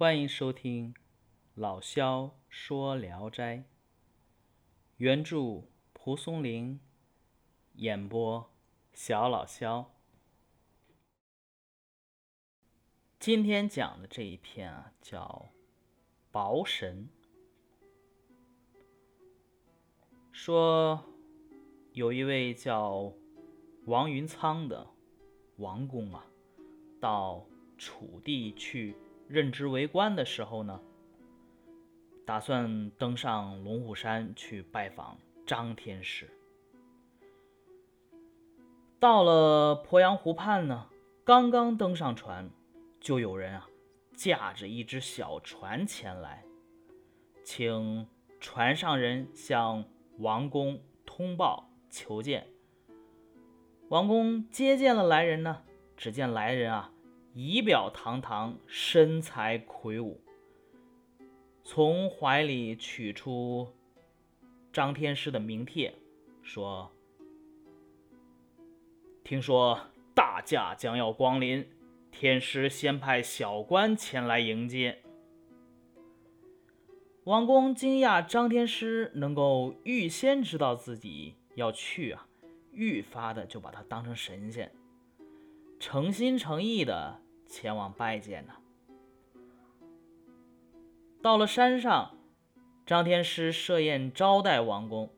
欢迎收听老萧说《聊斋》，原著蒲松龄，演播小老萧。今天讲的这一篇啊，叫《薄神》，说有一位叫王云仓的王公啊，到楚地去。任职为官的时候呢，打算登上龙虎山去拜访张天师。到了鄱阳湖畔呢，刚刚登上船，就有人啊驾着一只小船前来，请船上人向王公通报求见。王公接见了来人呢，只见来人啊。仪表堂堂，身材魁梧，从怀里取出张天师的名帖，说：“听说大驾将要光临，天师先派小官前来迎接。”王公惊讶张天师能够预先知道自己要去啊，愈发的就把他当成神仙。诚心诚意的前往拜见呢。到了山上，张天师设宴招待王公。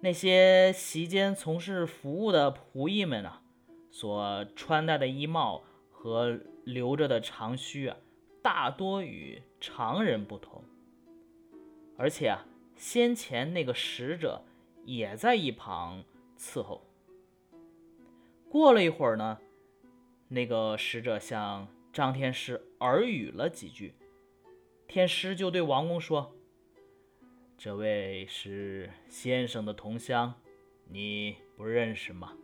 那些席间从事服务的仆役们啊，所穿戴的衣帽和留着的长须啊，大多与常人不同。而且啊，先前那个使者也在一旁伺候。过了一会儿呢，那个使者向张天师耳语了几句，天师就对王公说：“这位是先生的同乡，你不认识吗？”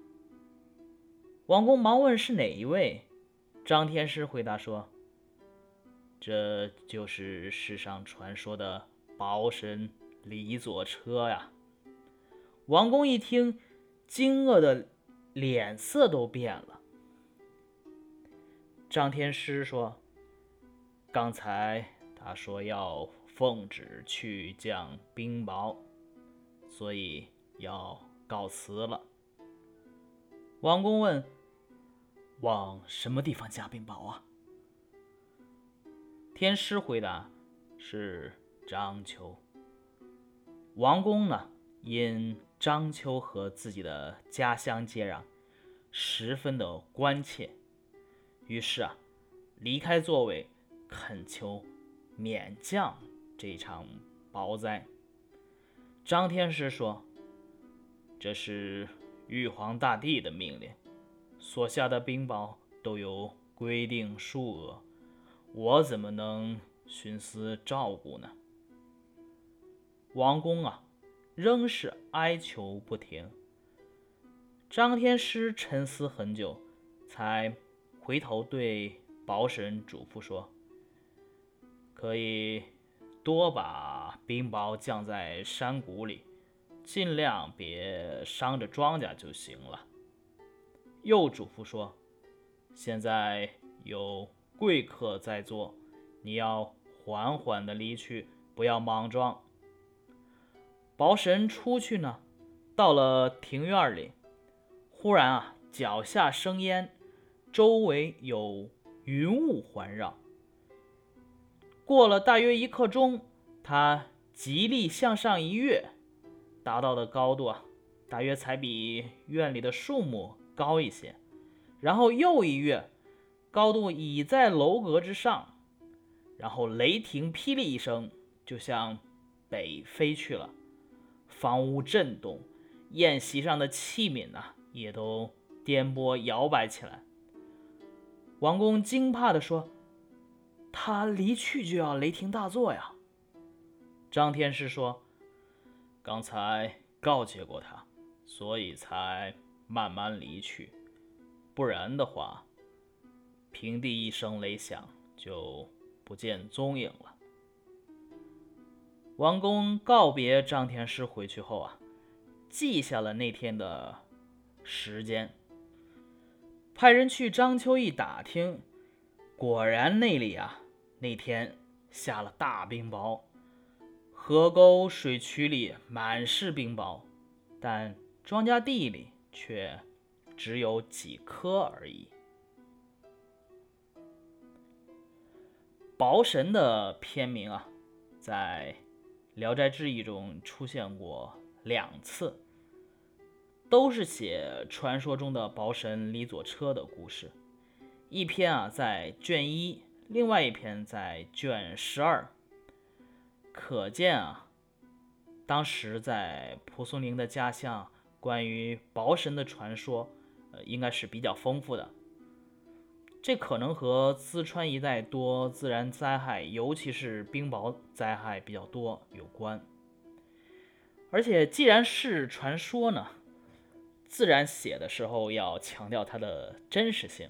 王公忙问是哪一位，张天师回答说：“这就是世上传说的包神李左车呀。”王公一听，惊愕的。脸色都变了。张天师说：“刚才他说要奉旨去降冰雹，所以要告辞了。”王公问：“往什么地方降冰雹啊？”天师回答：“是章丘。”王公呢？因章丘和自己的家乡接壤，十分的关切，于是啊，离开座位，恳求免降这场雹灾。张天师说：“这是玉皇大帝的命令，所下的冰雹都有规定数额，我怎么能徇私照顾呢？”王公啊！仍是哀求不停。张天师沉思很久，才回头对保神嘱咐说：“可以多把冰雹降在山谷里，尽量别伤着庄稼就行了。”又嘱咐说：“现在有贵客在座，你要缓缓的离去，不要莽撞。”薄神出去呢，到了庭院里，忽然啊，脚下生烟，周围有云雾环绕。过了大约一刻钟，他极力向上一跃，达到的高度啊，大约才比院里的树木高一些。然后又一跃，高度已在楼阁之上。然后雷霆霹雳一声，就向北飞去了。房屋震动，宴席上的器皿呐也都颠簸摇摆起来。王公惊怕地说：“他离去就要雷霆大作呀！”张天师说：“刚才告诫过他，所以才慢慢离去。不然的话，平地一声雷响，就不见踪影了。”王公告别张天师回去后啊，记下了那天的时间，派人去章丘一打听，果然那里啊那天下了大冰雹，河沟水渠里满是冰雹，但庄稼地里却只有几颗而已。雹神的片名啊，在《聊斋志异》中出现过两次，都是写传说中的雹神李左车的故事。一篇啊在卷一。另外一篇在卷十二，可见啊，当时在蒲松龄的家乡，关于雹神的传说，呃，应该是比较丰富的。这可能和淄川一带多自然灾害，尤其是冰雹灾害比较多有关。而且，既然是传说呢，自然写的时候要强调它的真实性。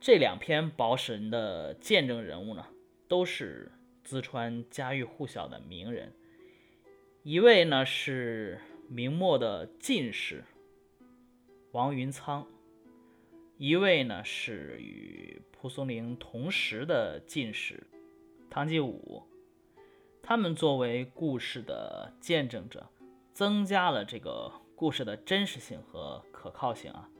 这两篇宝神的见证人物呢，都是淄川家喻户晓的名人。一位呢是明末的进士王云仓，一位呢是与蒲松龄同时的进士唐继武。他们作为故事的见证者，增加了这个故事的真实性和可靠性啊。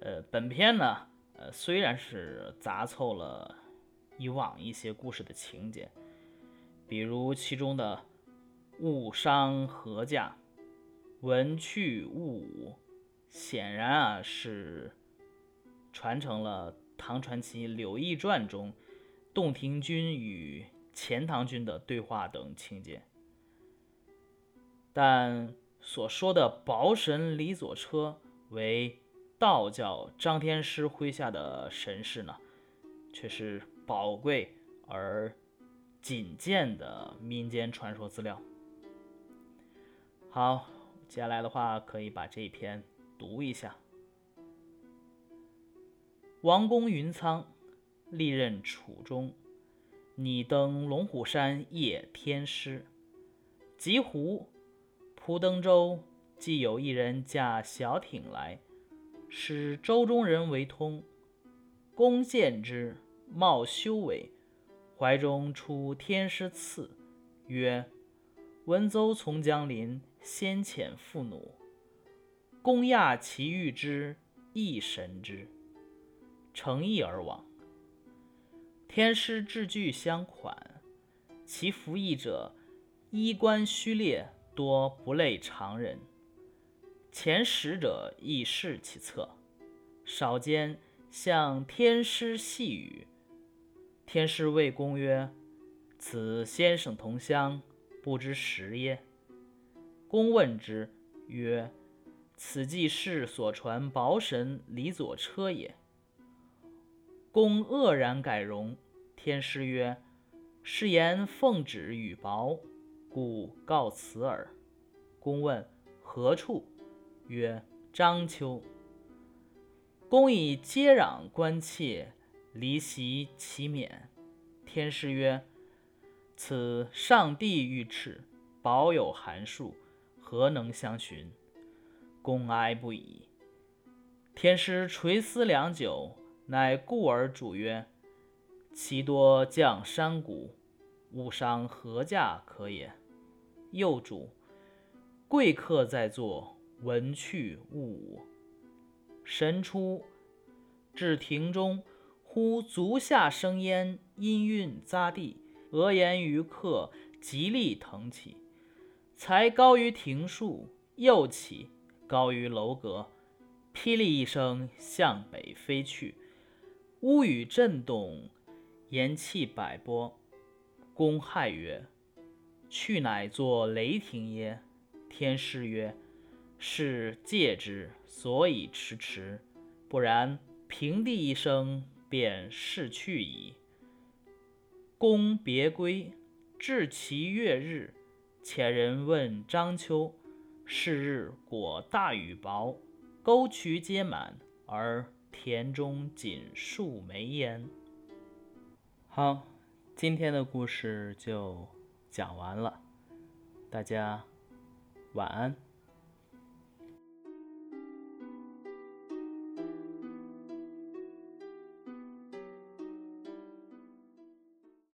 呃，本篇呢。呃，虽然是杂凑了以往一些故事的情节，比如其中的“物伤禾稼，文去物武”，显然啊是传承了唐传奇《柳毅传》中洞庭君与钱塘君的对话等情节，但所说的薄神李左车为。道教张天师麾下的神士呢，却是宝贵而仅见的民间传说资料。好，接下来的话可以把这一篇读一下。王公云仓历任楚中，拟登龙虎山谒天师。极湖蒲登州，既有一人驾小艇来。使舟中人为通，公见之，貌修为，怀中出天师赐，曰：“文邹从江临，先遣父弩。公讶其遇之，亦神之，乘意而往。天师志具相款，其服役者衣冠虚列，多不类常人。”前十者亦视其策，少间向天师细语。天师谓公曰：“此先生同乡，不知实耶？”公问之曰：“此即是所传薄神李左车也。”公愕然改容。天师曰：“是言奉旨与薄，故告辞耳。”公问何处？曰：“章丘。”公以接壤关切，离席其免。天师曰：“此上帝御敕，保有函数，何能相寻？”公哀不已。天师垂思良久，乃故而主曰：“其多降山谷，误伤何稼可也。”又主：“贵客在座。”闻去物武，神出至庭中，忽足下生烟，阴韵匝地，额言于客，极力腾起，才高于庭树，又起高于楼阁，霹雳一声，向北飞去，屋宇震动，言气百波。公骇曰：“去乃作雷霆耶？”天师曰。是戒之，所以迟迟；不然，平地一声，便逝去矣。公别归，至其月日，遣人问章丘。是日果大雨雹，沟渠皆满，而田中仅数枚焉。好，今天的故事就讲完了，大家晚安。